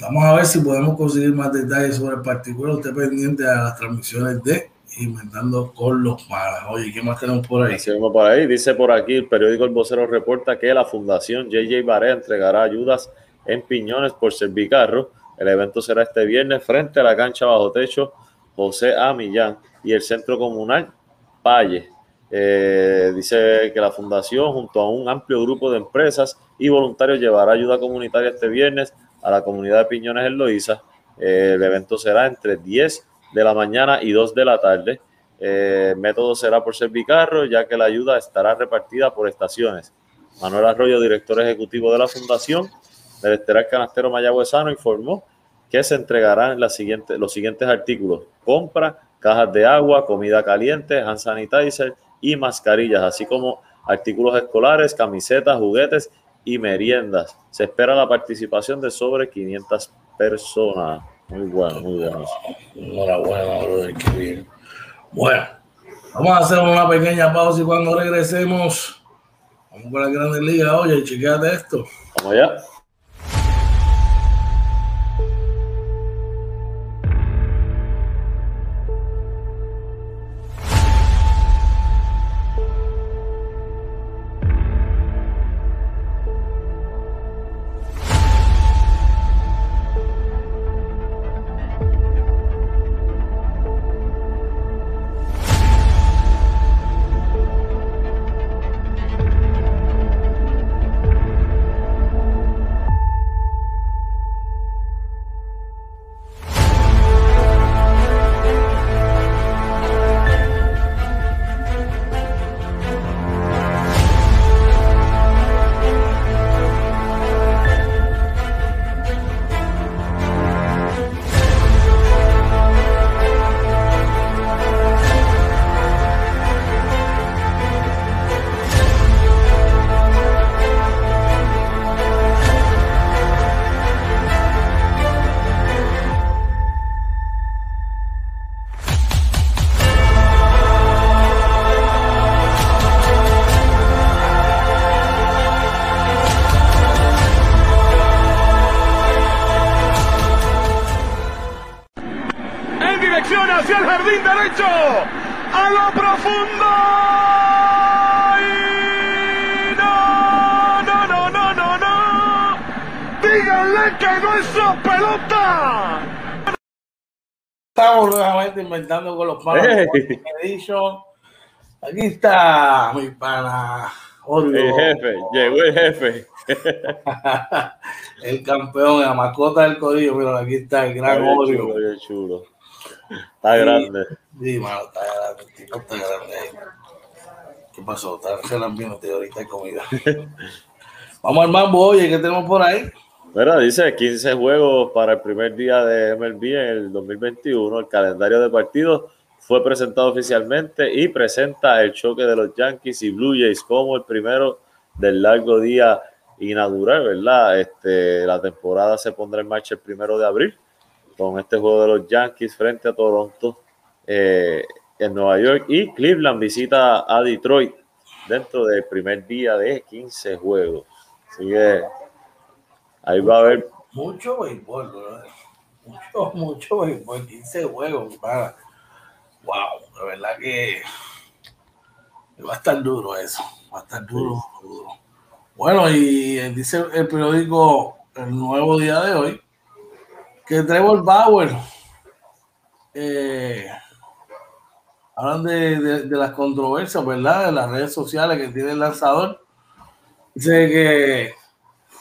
S1: Vamos a ver si podemos conseguir más detalles sobre el particular. Usted pendiente a las transmisiones de Inventando con los Palas. Oye, ¿qué más tenemos por ahí?
S2: Por ahí. Dice por aquí, el periódico El Vocero reporta que la Fundación JJ Barea entregará ayudas en Piñones por Servicarro. El evento será este viernes frente a la cancha bajo techo José A. Millán y el Centro Comunal Valle. Eh, dice que la Fundación, junto a un amplio grupo de empresas y voluntarios, llevará ayuda comunitaria este viernes a la comunidad de Piñones en Loíza. Eh, el evento será entre 10 de la mañana y 2 de la tarde. Eh, el método será por Servicarro, ya que la ayuda estará repartida por estaciones. Manuel Arroyo, director ejecutivo de la Fundación del Esteral Canastero Mayagüezano, informó que se entregarán las siguientes, los siguientes artículos: compra, cajas de agua, comida caliente, hand sanitizer y mascarillas, así como artículos escolares, camisetas, juguetes y meriendas. Se espera la participación de sobre 500 personas. Muy bueno, muy bueno.
S1: Enhorabuena, brother, qué bien. Bueno, vamos a hacer una pequeña pausa y cuando regresemos, vamos con la Grandes Ligas. Oye, chequeate esto.
S2: Vamos allá.
S1: Los panos. Aquí está mi pana.
S2: El jefe, llegó el jefe.
S1: el campeón, la mascota del codillo. Mira, aquí está el gran odio.
S2: Chulo, chulo. Está grande.
S1: Sí, mano, está grande. Tipo está grande. ¿Qué pasó? Está ahorita hay comida. Vamos al mambo, oye, ¿qué tenemos por ahí?
S2: Mira, dice 15 juegos para el primer día de MLB en el 2021. El calendario de partidos fue presentado oficialmente y presenta el choque de los Yankees y Blue Jays como el primero del largo día inaugural, ¿verdad? Este, la temporada se pondrá en marcha el primero de abril con este juego de los Yankees frente a Toronto eh, en Nueva York y Cleveland visita a Detroit dentro del primer día de 15 juegos. Así que ahí va a haber
S1: mucho béisbol, mucho, mucho béisbol, 15 juegos, para wow, de verdad que va a estar duro eso, va a estar duro, duro. Bueno, y dice el periódico El Nuevo Día de hoy que Trevor Bauer, eh, hablan de, las controversias, ¿verdad? De las redes sociales que tiene el lanzador. Dice que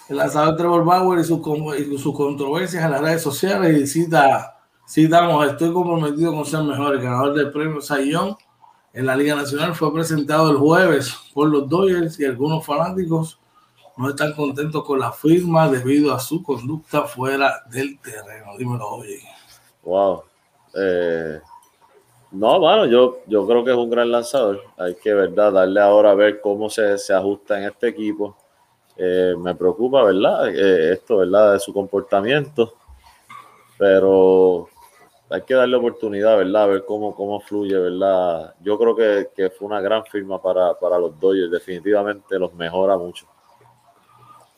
S1: el lanzador Trevor Bauer y sus, y sus controversias en las redes sociales y cita Citamos, estoy comprometido con ser mejor. El ganador del premio Sayón en la Liga Nacional fue presentado el jueves por los Dodgers y algunos fanáticos no están contentos con la firma debido a su conducta fuera del terreno. Dímelo, oye.
S2: Wow. Eh, no, bueno, yo, yo creo que es un gran lanzador. Hay que, ¿verdad? Darle ahora a ver cómo se, se ajusta en este equipo. Eh, me preocupa, ¿verdad? Eh, esto, ¿verdad? De su comportamiento. Pero hay que darle oportunidad, ¿verdad? A ver cómo, cómo fluye, ¿verdad? Yo creo que, que fue una gran firma para, para, los Dodgers, definitivamente los mejora mucho.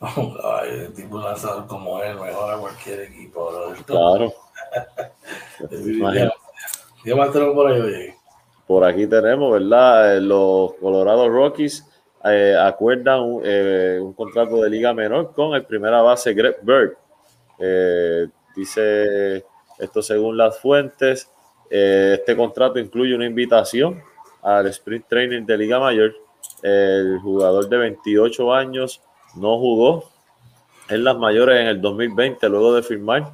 S1: Ay, el tipo lanzador como él mejora cualquier equipo.
S2: Claro.
S1: ¿Qué más tenemos por ahí, oye?
S2: Por aquí tenemos, ¿verdad? Eh, los Colorado Rockies eh, acuerdan un, eh, un, contrato de liga menor con el primera base Greg Bird. Eh, dice esto según las fuentes. Eh, este contrato incluye una invitación al sprint training de Liga Mayor. El jugador de 28 años no jugó en las mayores en el 2020 luego de firmar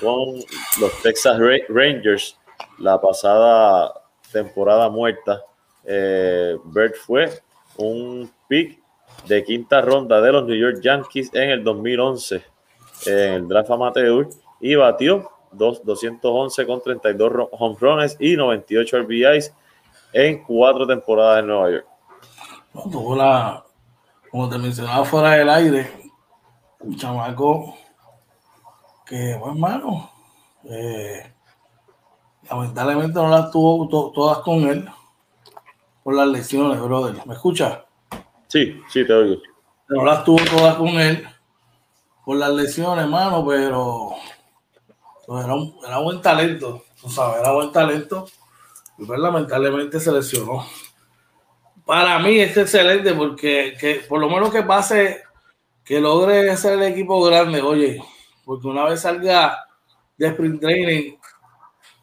S2: con los Texas Rangers la pasada temporada muerta. Eh, Bird fue un pick de quinta ronda de los New York Yankees en el 2011 en el draft amateur y batió 211 con 32 home runs y 98 RBIs en cuatro temporadas en Nueva York.
S1: tuvo la, como te mencionaba fuera del aire, un chamaco que, bueno, hermano, eh, lamentablemente no las tuvo todas con él por las lesiones, brother. ¿Me escuchas?
S2: Sí, sí, te oigo.
S1: No las tuvo todas con él por las lesiones, hermano, pero era, un, era buen talento, tú sabes, era buen talento. Y pues lamentablemente se lesionó. Para mí es excelente porque que, por lo menos que pase, que logre ser el equipo grande, oye, porque una vez salga de sprint training,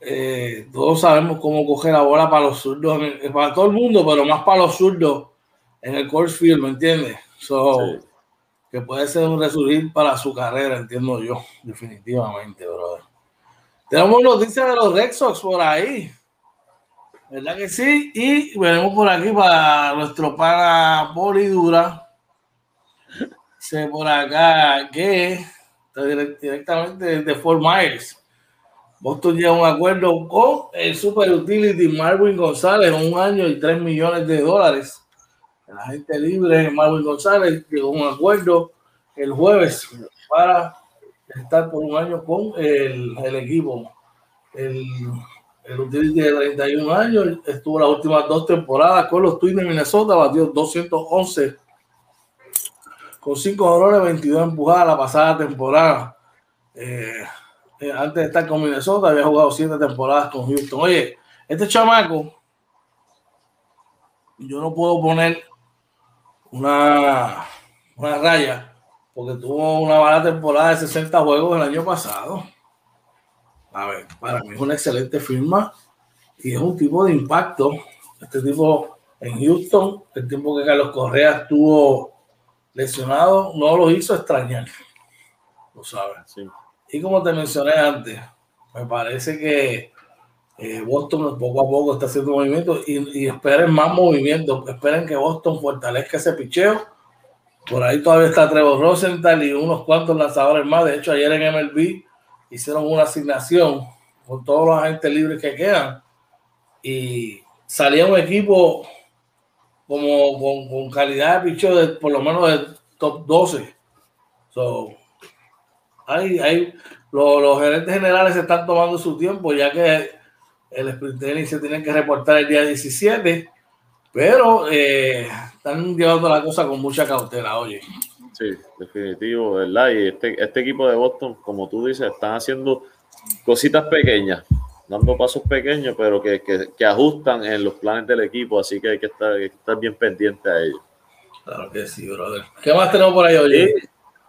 S1: eh, todos sabemos cómo coger la bola para los zurdos, para todo el mundo, pero más para los zurdos en el course field, ¿me entiendes? Que puede ser un resurgir para su carrera, entiendo yo, definitivamente, brother. Tenemos noticias de los Red Sox por ahí. ¿Verdad que sí? Y veremos por aquí para nuestro pana Bolidura. Sé por acá que directamente de Fort Myers. Boston llega a un acuerdo con el Super Utility Marvin González, un año y tres millones de dólares. La gente libre, Marvin González, llegó a un acuerdo el jueves para estar por un año con el, el equipo. El, el utility de 31 años estuvo las últimas dos temporadas con los Twins de Minnesota, batió 211 con 5 dolores, 22 empujadas la pasada temporada. Eh, eh, antes de estar con Minnesota, había jugado siete temporadas con Houston. Oye, este chamaco, yo no puedo poner una, una raya porque tuvo una mala temporada de 60 juegos el año pasado. A ver, para mí es una excelente firma y es un tipo de impacto. Este tipo en Houston, el tiempo que Carlos Correa estuvo lesionado, no lo hizo extrañar. Lo sabes. Sí. Y como te mencioné antes, me parece que eh, Boston poco a poco está haciendo movimiento y, y, esperen más movimiento. Esperen que Boston fortalezca ese picheo. Por ahí todavía está Trevor Rosenthal y unos cuantos lanzadores más. De hecho, ayer en MLB hicieron una asignación con todos los agentes libres que quedan y salía un equipo como con, calidad de por lo menos de top 12. So, hay, hay, los, gerentes generales están tomando su tiempo ya que el sprint training se tiene que reportar el día 17, pero eh, están llevando la cosa con mucha cautela, oye.
S2: Sí, definitivo, ¿verdad? Y este, este equipo de Boston, como tú dices, están haciendo cositas pequeñas, dando pasos pequeños, pero que, que, que ajustan en los planes del equipo, así que hay que estar, hay que estar bien pendiente a ellos.
S1: Claro que sí, brother. ¿Qué más tenemos por ahí, oye?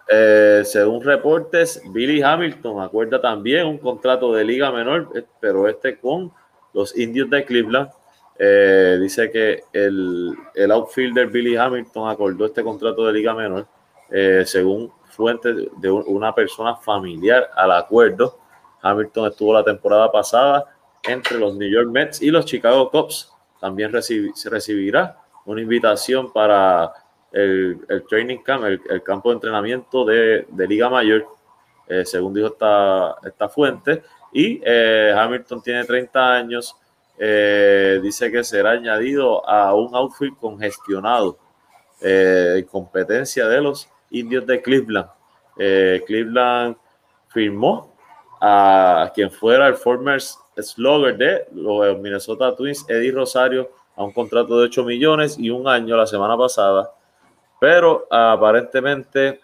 S2: Eh, según reportes, Billy Hamilton acuerda también un contrato de liga menor, eh, pero este con los indios de Cleveland. Eh, dice que el, el, outfielder Billy Hamilton acordó este contrato de liga menor, eh, según fuentes de una persona familiar al acuerdo. Hamilton estuvo la temporada pasada entre los New York Mets y los Chicago Cubs. También recibi se recibirá una invitación para el, el training camp, el, el, campo de entrenamiento de, de Liga Mayor, eh, según dijo esta, esta fuente. Y eh, Hamilton tiene 30 años, eh, dice que será añadido a un outfit congestionado eh, en competencia de los indios de Cleveland. Cleveland firmó a quien fuera el former slugger de los Minnesota Twins, Eddie Rosario, a un contrato de 8 millones y un año la semana pasada pero aparentemente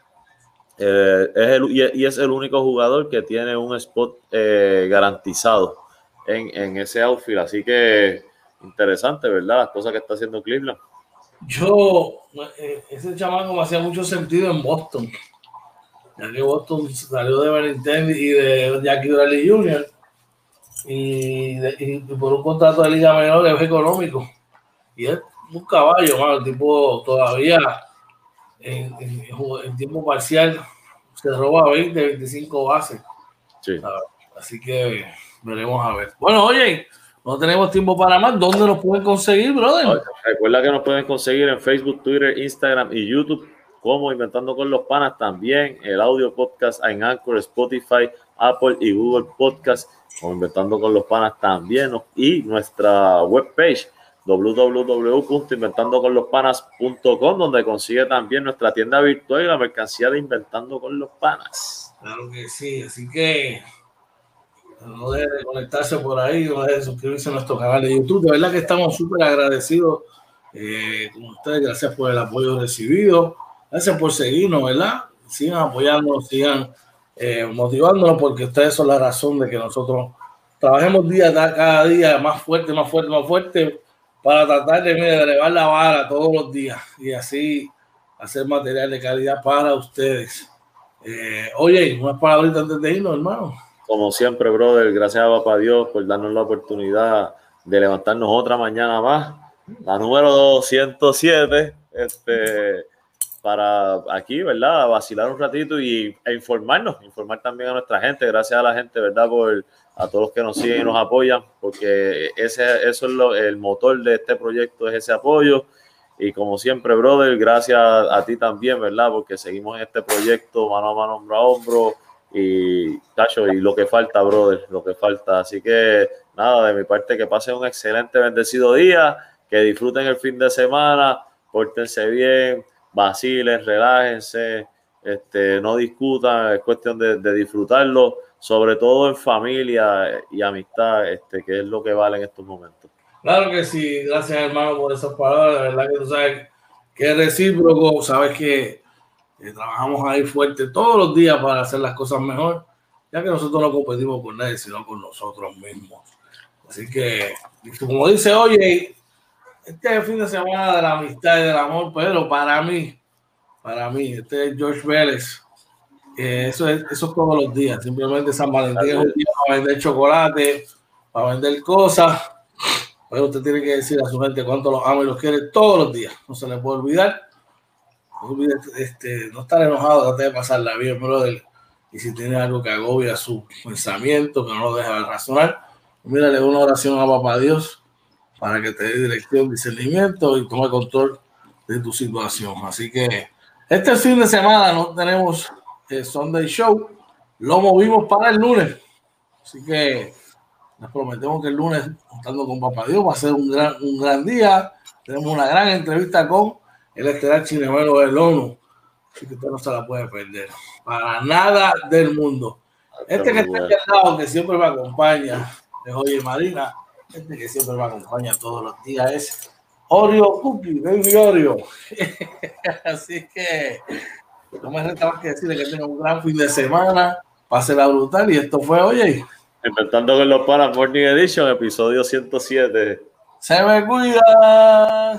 S2: eh, es el, y, es el único jugador que tiene un spot eh, garantizado en, en, ese outfield. Así que interesante, ¿verdad? Las cosas que está haciendo Cleveland.
S1: Yo, eh, ese chamaco me hacía mucho sentido en Boston. Ya que Boston salió de Benintendi y de Jackie Bradley Jr. Y, de, y, por un contrato de liga menor es económico. Y es un caballo, mano, tipo todavía en, en, en, tiempo parcial se roba 20, 25 bases.
S2: Sí.
S1: Así que veremos a ver. Bueno, oye, no tenemos tiempo para más. ¿Dónde nos pueden conseguir, brother?
S2: Recuerda que nos pueden conseguir en Facebook, Twitter, Instagram y YouTube, como Inventando con los Panas también, el audio podcast en Anchor, Spotify, Apple y Google Podcast, como Inventando con los Panas también, y nuestra webpage www.inventandoconlospanas.com, donde consigue también nuestra tienda virtual y la mercancía de Inventando con los Panas.
S1: Claro que sí, así que no deje de conectarse por ahí, no deje de suscribirse a nuestro canal de YouTube. De verdad que estamos súper agradecidos eh, con ustedes, gracias por el apoyo recibido, gracias por seguirnos, ¿verdad? Sigan apoyándonos, sigan eh, motivándonos, porque ustedes son la razón de que nosotros trabajemos día cada día más fuerte, más fuerte, más fuerte para tratar de, de elevar la vara todos los días y así hacer material de calidad para ustedes. Eh, oye, unas palabritas antes de irnos, hermano.
S2: Como siempre, brother, gracias a papá Dios por darnos la oportunidad de levantarnos otra mañana más, la número 207, este, para aquí, ¿verdad? Vacilar un ratito y, e informarnos, informar también a nuestra gente, gracias a la gente, ¿verdad? Por a todos los que nos siguen y nos apoyan, porque ese, eso es lo, el motor de este proyecto, es ese apoyo. Y como siempre, brother, gracias a ti también, ¿verdad? Porque seguimos en este proyecto mano a mano, hombro a hombro. Y, tacho, y lo que falta, brother, lo que falta. Así que, nada, de mi parte, que pasen un excelente, bendecido día, que disfruten el fin de semana, pórtense bien, vacilen, relájense, este, no discutan, es cuestión de, de disfrutarlo sobre todo en familia y amistad, este, que es lo que vale en estos momentos.
S1: Claro que sí, gracias hermano por esas palabras, de verdad que tú sabes que es recíproco, sabes que, que trabajamos ahí fuerte todos los días para hacer las cosas mejor ya que nosotros no competimos con nadie, sino con nosotros mismos. Así que, como dice, oye, este fin de semana de la amistad y del amor, pero para mí, para mí, este es George Vélez. eso, es, eso todos los días. Simplemente San Valentín es un día para vender chocolate, para vender cosas. Pero usted tiene que decir a su gente cuánto los ama y los quiere todos los días. No se le puede olvidar. No olvide este, no estar enojado, trate de pasarla bien, brother. Y si tiene algo que agobia su pensamiento, que no lo deja de razonar, mírale una oración a Papá Dios para que te dé dirección, discernimiento y tome control de tu situación. Así que este fin de semana no tenemos el Sunday Show, lo movimos para el lunes. Así que nos prometemos que el lunes, contando con Papá Dios, va a ser un gran, un gran día. Tenemos una gran entrevista con el estelar chinemelo del ONU. Así que usted no se la puede perder. Para nada del mundo. Este que está aquí al lado, que siempre me acompaña, es Oye Marina. Este que siempre me acompaña todos los días es Oreo Cookie, Baby Oreo. Así que no me resta más que decirle que tenga un gran fin de semana. la brutal. Y esto fue, oye.
S2: Inventando con los panas Morning Edition, episodio 107.
S1: Se me cuida.